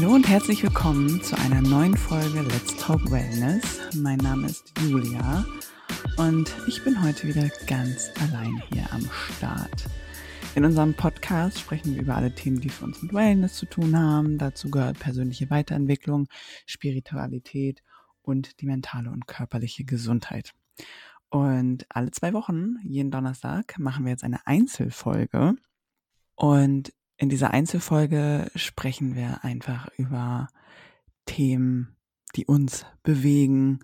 Hallo und herzlich willkommen zu einer neuen Folge Let's Talk Wellness. Mein Name ist Julia und ich bin heute wieder ganz allein hier am Start. In unserem Podcast sprechen wir über alle Themen, die für uns mit Wellness zu tun haben. Dazu gehört persönliche Weiterentwicklung, Spiritualität und die mentale und körperliche Gesundheit. Und alle zwei Wochen, jeden Donnerstag, machen wir jetzt eine Einzelfolge. Und in dieser Einzelfolge sprechen wir einfach über Themen, die uns bewegen,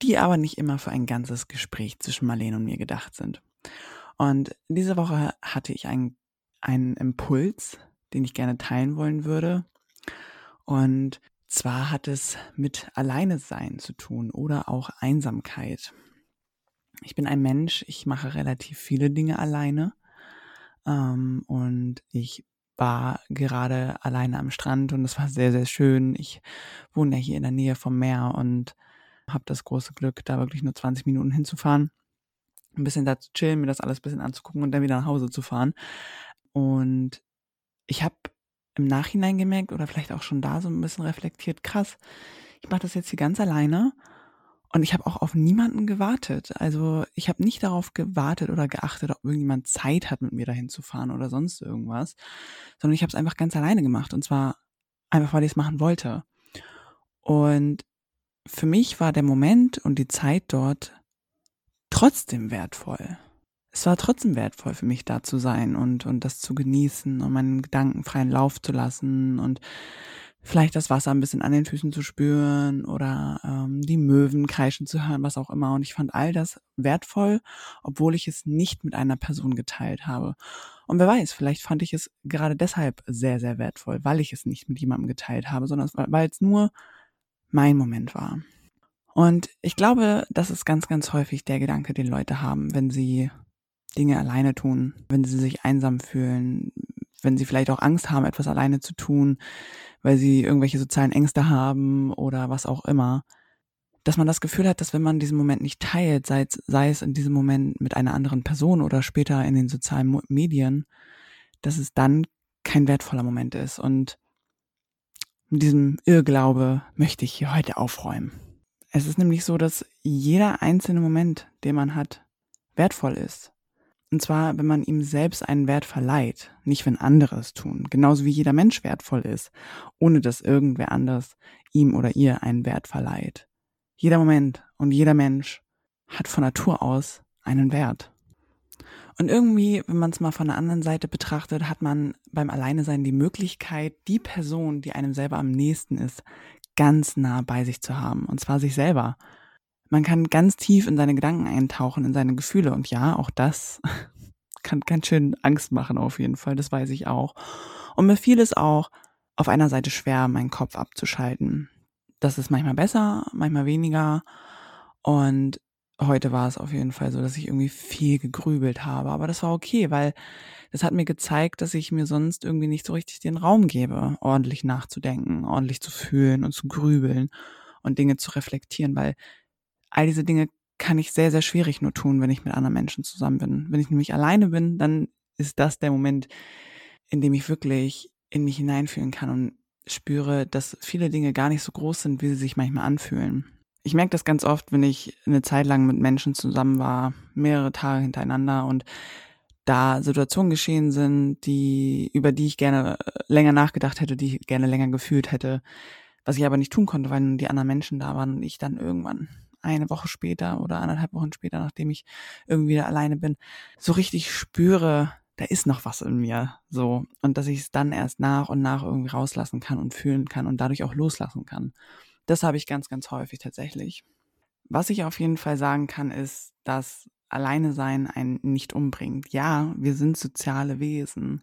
die aber nicht immer für ein ganzes Gespräch zwischen Marlene und mir gedacht sind. Und diese Woche hatte ich einen, einen Impuls, den ich gerne teilen wollen würde. Und zwar hat es mit Alleine sein zu tun oder auch Einsamkeit. Ich bin ein Mensch, ich mache relativ viele Dinge alleine. Ähm, und ich war gerade alleine am Strand und es war sehr, sehr schön. Ich wohne ja hier in der Nähe vom Meer und habe das große Glück, da wirklich nur 20 Minuten hinzufahren. Ein bisschen da zu chillen, mir das alles ein bisschen anzugucken und dann wieder nach Hause zu fahren. Und ich habe im Nachhinein gemerkt oder vielleicht auch schon da so ein bisschen reflektiert, krass, ich mache das jetzt hier ganz alleine und ich habe auch auf niemanden gewartet. Also ich habe nicht darauf gewartet oder geachtet, ob irgendjemand Zeit hat, mit mir dahin zu fahren oder sonst irgendwas, sondern ich habe es einfach ganz alleine gemacht. Und zwar einfach, weil ich es machen wollte. Und für mich war der Moment und die Zeit dort trotzdem wertvoll. Es war trotzdem wertvoll für mich da zu sein und, und das zu genießen und meinen Gedanken freien Lauf zu lassen und vielleicht das Wasser ein bisschen an den Füßen zu spüren oder ähm, die Möwen kreischen zu hören, was auch immer. Und ich fand all das wertvoll, obwohl ich es nicht mit einer Person geteilt habe. Und wer weiß, vielleicht fand ich es gerade deshalb sehr, sehr wertvoll, weil ich es nicht mit jemandem geteilt habe, sondern weil es nur mein Moment war. Und ich glaube, das ist ganz, ganz häufig der Gedanke, den Leute haben, wenn sie Dinge alleine tun, wenn sie sich einsam fühlen, wenn sie vielleicht auch Angst haben, etwas alleine zu tun, weil sie irgendwelche sozialen Ängste haben oder was auch immer, dass man das Gefühl hat, dass wenn man diesen Moment nicht teilt, sei, sei es in diesem Moment mit einer anderen Person oder später in den sozialen Medien, dass es dann kein wertvoller Moment ist. Und mit diesem Irrglaube möchte ich hier heute aufräumen. Es ist nämlich so, dass jeder einzelne Moment, den man hat, wertvoll ist. Und zwar, wenn man ihm selbst einen Wert verleiht, nicht wenn andere es tun. Genauso wie jeder Mensch wertvoll ist, ohne dass irgendwer anders ihm oder ihr einen Wert verleiht. Jeder Moment und jeder Mensch hat von Natur aus einen Wert. Und irgendwie, wenn man es mal von der anderen Seite betrachtet, hat man beim Alleinesein die Möglichkeit, die Person, die einem selber am nächsten ist, ganz nah bei sich zu haben. Und zwar sich selber. Man kann ganz tief in seine Gedanken eintauchen, in seine Gefühle. Und ja, auch das kann ganz schön Angst machen auf jeden Fall. Das weiß ich auch. Und mir fiel es auch auf einer Seite schwer, meinen Kopf abzuschalten. Das ist manchmal besser, manchmal weniger. Und heute war es auf jeden Fall so, dass ich irgendwie viel gegrübelt habe. Aber das war okay, weil das hat mir gezeigt, dass ich mir sonst irgendwie nicht so richtig den Raum gebe, ordentlich nachzudenken, ordentlich zu fühlen und zu grübeln und Dinge zu reflektieren, weil all diese Dinge kann ich sehr, sehr schwierig nur tun, wenn ich mit anderen Menschen zusammen bin. Wenn ich nämlich alleine bin, dann ist das der Moment, in dem ich wirklich in mich hineinfühlen kann und spüre, dass viele Dinge gar nicht so groß sind, wie sie sich manchmal anfühlen. Ich merke das ganz oft, wenn ich eine Zeit lang mit Menschen zusammen war, mehrere Tage hintereinander und da Situationen geschehen sind, die, über die ich gerne länger nachgedacht hätte, die ich gerne länger gefühlt hätte, was ich aber nicht tun konnte, weil die anderen Menschen da waren und ich dann irgendwann eine Woche später oder anderthalb Wochen später, nachdem ich irgendwie alleine bin, so richtig spüre, da ist noch was in mir, so. Und dass ich es dann erst nach und nach irgendwie rauslassen kann und fühlen kann und dadurch auch loslassen kann. Das habe ich ganz, ganz häufig tatsächlich. Was ich auf jeden Fall sagen kann, ist, dass alleine sein einen nicht umbringt. Ja, wir sind soziale Wesen,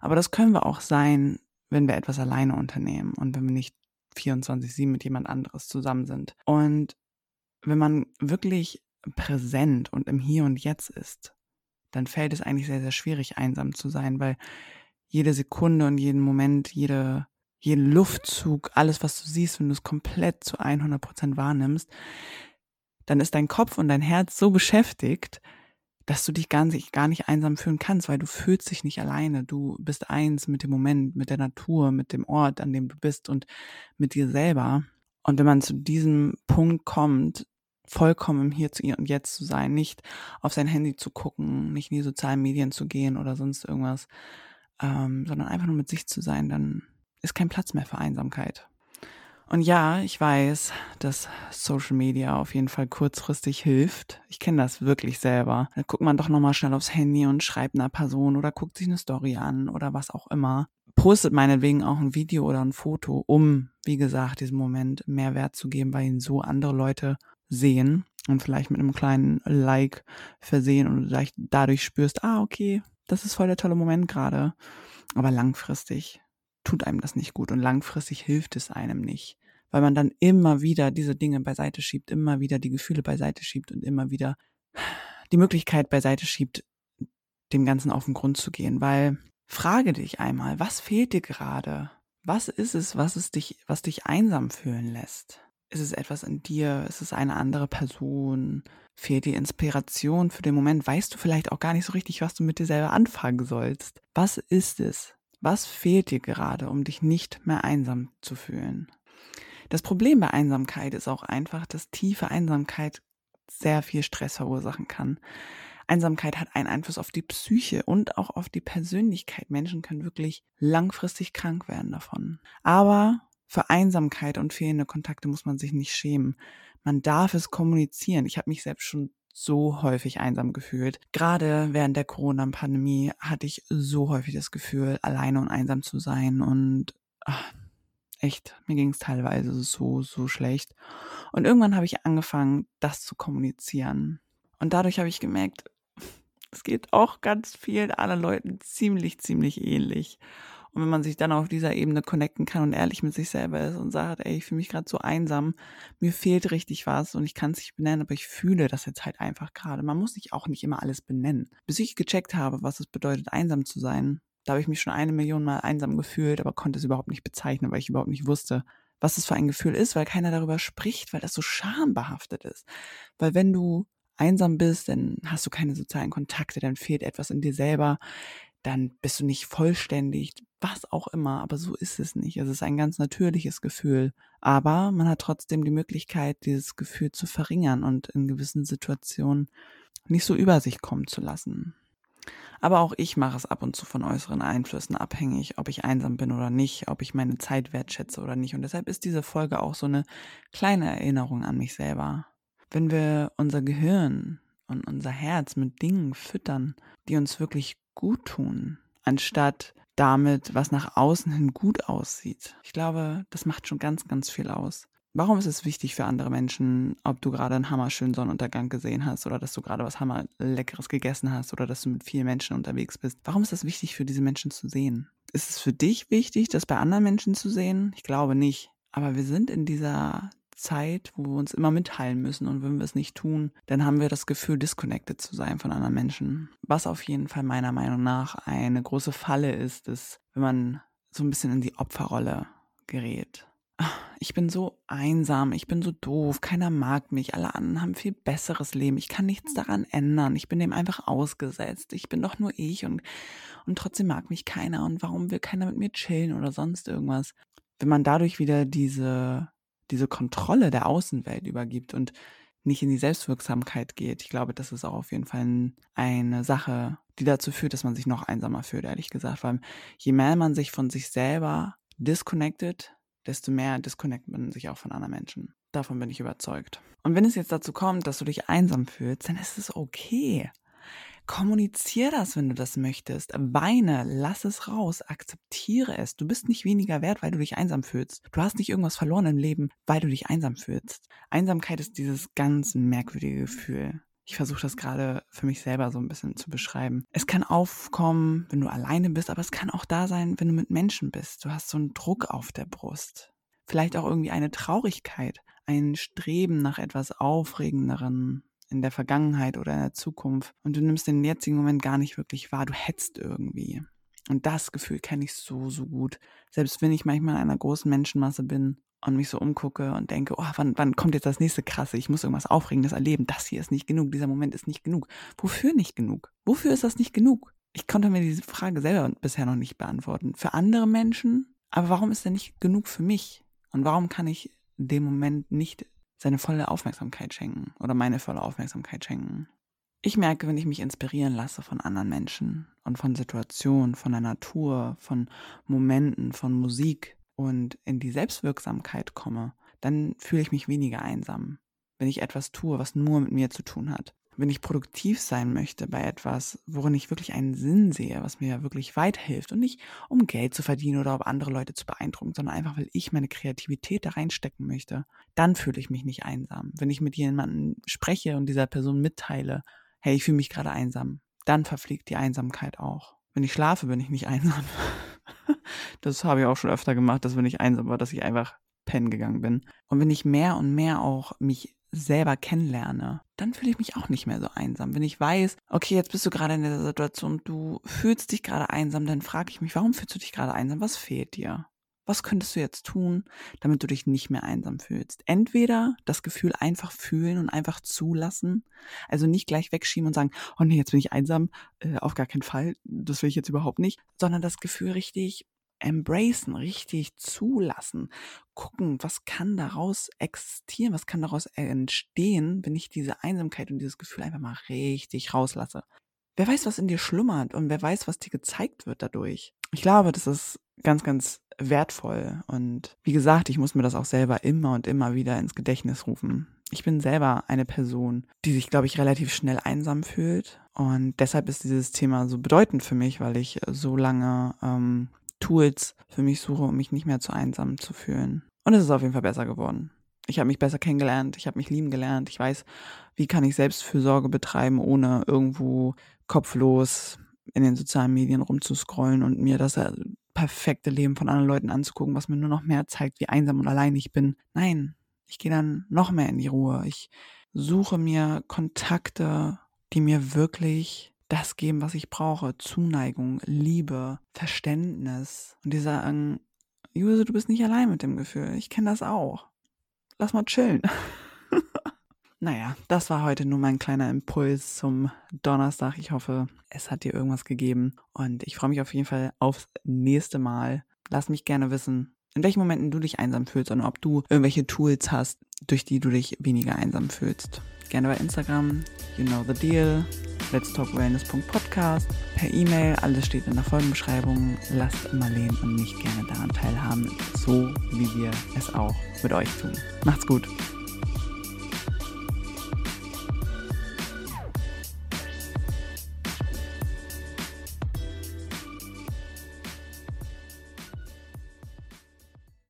aber das können wir auch sein, wenn wir etwas alleine unternehmen und wenn wir nicht 24-7 mit jemand anderes zusammen sind. Und wenn man wirklich präsent und im Hier und Jetzt ist, dann fällt es eigentlich sehr, sehr schwierig, einsam zu sein, weil jede Sekunde und jeden Moment, jede, jeden Luftzug, alles, was du siehst, wenn du es komplett zu 100 Prozent wahrnimmst, dann ist dein Kopf und dein Herz so beschäftigt, dass du dich gar nicht, gar nicht einsam fühlen kannst, weil du fühlst dich nicht alleine. Du bist eins mit dem Moment, mit der Natur, mit dem Ort, an dem du bist und mit dir selber. Und wenn man zu diesem Punkt kommt, vollkommen Hier zu ihr und Jetzt zu sein, nicht auf sein Handy zu gucken, nicht in die sozialen Medien zu gehen oder sonst irgendwas, ähm, sondern einfach nur mit sich zu sein, dann ist kein Platz mehr für Einsamkeit. Und ja, ich weiß, dass Social Media auf jeden Fall kurzfristig hilft. Ich kenne das wirklich selber. Da guckt man doch nochmal schnell aufs Handy und schreibt einer Person oder guckt sich eine Story an oder was auch immer. Postet meinetwegen auch ein Video oder ein Foto, um, wie gesagt, diesem Moment mehr Wert zu geben, weil ihn so andere Leute sehen und vielleicht mit einem kleinen Like versehen und du dadurch spürst, ah, okay, das ist voll der tolle Moment gerade. Aber langfristig tut einem das nicht gut und langfristig hilft es einem nicht, weil man dann immer wieder diese Dinge beiseite schiebt, immer wieder die Gefühle beiseite schiebt und immer wieder die Möglichkeit beiseite schiebt, dem Ganzen auf den Grund zu gehen, weil frage dich einmal, was fehlt dir gerade? Was ist es, was es dich, was dich einsam fühlen lässt? Ist es etwas in dir? Ist es eine andere Person? Fehlt dir Inspiration für den Moment? Weißt du vielleicht auch gar nicht so richtig, was du mit dir selber anfangen sollst? Was ist es? Was fehlt dir gerade, um dich nicht mehr einsam zu fühlen? Das Problem bei Einsamkeit ist auch einfach, dass tiefe Einsamkeit sehr viel Stress verursachen kann. Einsamkeit hat einen Einfluss auf die Psyche und auch auf die Persönlichkeit. Menschen können wirklich langfristig krank werden davon. Aber für Einsamkeit und fehlende Kontakte muss man sich nicht schämen. Man darf es kommunizieren. Ich habe mich selbst schon so häufig einsam gefühlt. Gerade während der Corona-Pandemie hatte ich so häufig das Gefühl, alleine und einsam zu sein und ach, echt, mir ging es teilweise so, so schlecht. Und irgendwann habe ich angefangen, das zu kommunizieren. Und dadurch habe ich gemerkt, es geht auch ganz vielen anderen Leuten ziemlich, ziemlich ähnlich. Und wenn man sich dann auf dieser Ebene connecten kann und ehrlich mit sich selber ist und sagt, ey, ich fühle mich gerade so einsam, mir fehlt richtig was und ich kann es nicht benennen, aber ich fühle das jetzt halt einfach gerade. Man muss sich auch nicht immer alles benennen. Bis ich gecheckt habe, was es bedeutet, einsam zu sein, da habe ich mich schon eine Million Mal einsam gefühlt, aber konnte es überhaupt nicht bezeichnen, weil ich überhaupt nicht wusste, was es für ein Gefühl ist, weil keiner darüber spricht, weil das so schambehaftet ist. Weil wenn du einsam bist, dann hast du keine sozialen Kontakte, dann fehlt etwas in dir selber, dann bist du nicht vollständig, was auch immer, aber so ist es nicht. Es ist ein ganz natürliches Gefühl. Aber man hat trotzdem die Möglichkeit, dieses Gefühl zu verringern und in gewissen Situationen nicht so über sich kommen zu lassen. Aber auch ich mache es ab und zu von äußeren Einflüssen abhängig, ob ich einsam bin oder nicht, ob ich meine Zeit wertschätze oder nicht. Und deshalb ist diese Folge auch so eine kleine Erinnerung an mich selber. Wenn wir unser Gehirn und unser Herz mit Dingen füttern, die uns wirklich gut tun, anstatt damit, was nach außen hin gut aussieht. Ich glaube, das macht schon ganz, ganz viel aus. Warum ist es wichtig für andere Menschen, ob du gerade einen hammerschönen Sonnenuntergang gesehen hast oder dass du gerade was hammerleckeres gegessen hast oder dass du mit vielen Menschen unterwegs bist? Warum ist das wichtig für diese Menschen zu sehen? Ist es für dich wichtig, das bei anderen Menschen zu sehen? Ich glaube nicht. Aber wir sind in dieser Zeit, wo wir uns immer mitteilen müssen und wenn wir es nicht tun, dann haben wir das Gefühl, disconnected zu sein von anderen Menschen. Was auf jeden Fall meiner Meinung nach eine große Falle ist, ist, wenn man so ein bisschen in die Opferrolle gerät. Ich bin so einsam, ich bin so doof, keiner mag mich, alle anderen haben viel besseres Leben, ich kann nichts daran ändern, ich bin dem einfach ausgesetzt, ich bin doch nur ich und, und trotzdem mag mich keiner und warum will keiner mit mir chillen oder sonst irgendwas. Wenn man dadurch wieder diese diese Kontrolle der Außenwelt übergibt und nicht in die Selbstwirksamkeit geht. Ich glaube, das ist auch auf jeden Fall eine Sache, die dazu führt, dass man sich noch einsamer fühlt, ehrlich gesagt. Weil je mehr man sich von sich selber disconnected, desto mehr disconnectet man sich auch von anderen Menschen. Davon bin ich überzeugt. Und wenn es jetzt dazu kommt, dass du dich einsam fühlst, dann ist es okay. Kommunizier das, wenn du das möchtest. Weine, lass es raus, akzeptiere es. Du bist nicht weniger wert, weil du dich einsam fühlst. Du hast nicht irgendwas verloren im Leben, weil du dich einsam fühlst. Einsamkeit ist dieses ganz merkwürdige Gefühl. Ich versuche das gerade für mich selber so ein bisschen zu beschreiben. Es kann aufkommen, wenn du alleine bist, aber es kann auch da sein, wenn du mit Menschen bist. Du hast so einen Druck auf der Brust. Vielleicht auch irgendwie eine Traurigkeit, ein Streben nach etwas Aufregenderen, in der Vergangenheit oder in der Zukunft und du nimmst den jetzigen Moment gar nicht wirklich wahr, du hetzt irgendwie. Und das Gefühl kenne ich so, so gut. Selbst wenn ich manchmal in einer großen Menschenmasse bin und mich so umgucke und denke, oh, wann, wann kommt jetzt das nächste Krasse? Ich muss irgendwas Aufregendes erleben. Das hier ist nicht genug. Dieser Moment ist nicht genug. Wofür nicht genug? Wofür ist das nicht genug? Ich konnte mir diese Frage selber bisher noch nicht beantworten. Für andere Menschen, aber warum ist denn nicht genug für mich? Und warum kann ich dem Moment nicht seine volle Aufmerksamkeit schenken oder meine volle Aufmerksamkeit schenken? Ich merke, wenn ich mich inspirieren lasse von anderen Menschen und von Situationen, von der Natur, von Momenten, von Musik, und in die Selbstwirksamkeit komme, dann fühle ich mich weniger einsam. Wenn ich etwas tue, was nur mit mir zu tun hat. Wenn ich produktiv sein möchte bei etwas, worin ich wirklich einen Sinn sehe, was mir wirklich weiterhilft und nicht um Geld zu verdienen oder um andere Leute zu beeindrucken, sondern einfach, weil ich meine Kreativität da reinstecken möchte, dann fühle ich mich nicht einsam. Wenn ich mit jemandem spreche und dieser Person mitteile, hey, ich fühle mich gerade einsam, dann verfliegt die Einsamkeit auch. Wenn ich schlafe, bin ich nicht einsam. das habe ich auch schon öfter gemacht, dass wenn ich einsam war, dass ich einfach pennen gegangen bin. Und wenn ich mehr und mehr auch mich selber kennenlerne, dann fühle ich mich auch nicht mehr so einsam. Wenn ich weiß, okay, jetzt bist du gerade in dieser Situation, du fühlst dich gerade einsam, dann frage ich mich, warum fühlst du dich gerade einsam? Was fehlt dir? Was könntest du jetzt tun, damit du dich nicht mehr einsam fühlst? Entweder das Gefühl einfach fühlen und einfach zulassen, also nicht gleich wegschieben und sagen, oh nee, jetzt bin ich einsam, äh, auf gar keinen Fall, das will ich jetzt überhaupt nicht, sondern das Gefühl richtig embracen, richtig zulassen, gucken, was kann daraus existieren, was kann daraus entstehen, wenn ich diese Einsamkeit und dieses Gefühl einfach mal richtig rauslasse. Wer weiß, was in dir schlummert und wer weiß, was dir gezeigt wird dadurch. Ich glaube, das ist ganz, ganz wertvoll. Und wie gesagt, ich muss mir das auch selber immer und immer wieder ins Gedächtnis rufen. Ich bin selber eine Person, die sich, glaube ich, relativ schnell einsam fühlt. Und deshalb ist dieses Thema so bedeutend für mich, weil ich so lange ähm, Tools für mich suche, um mich nicht mehr zu einsam zu fühlen. Und es ist auf jeden Fall besser geworden. Ich habe mich besser kennengelernt, ich habe mich lieben gelernt, ich weiß, wie kann ich Selbstfürsorge betreiben, ohne irgendwo kopflos in den sozialen Medien rumzuscrollen und mir das äh, perfekte Leben von anderen Leuten anzugucken, was mir nur noch mehr zeigt, wie einsam und allein ich bin. Nein, ich gehe dann noch mehr in die Ruhe. Ich suche mir Kontakte, die mir wirklich das geben, was ich brauche. Zuneigung, Liebe, Verständnis. Und die sagen, Juse, du bist nicht allein mit dem Gefühl. Ich kenne das auch. Lass mal chillen. Naja, das war heute nur mein kleiner Impuls zum Donnerstag. Ich hoffe, es hat dir irgendwas gegeben und ich freue mich auf jeden Fall aufs nächste Mal. Lass mich gerne wissen, in welchen Momenten du dich einsam fühlst und ob du irgendwelche Tools hast, durch die du dich weniger einsam fühlst. Gerne bei Instagram, you know the deal, let's talk wellness.podcast, per E-Mail, alles steht in der Folgenbeschreibung. Lasst Marlene und mich gerne daran teilhaben, so wie wir es auch mit euch tun. Macht's gut.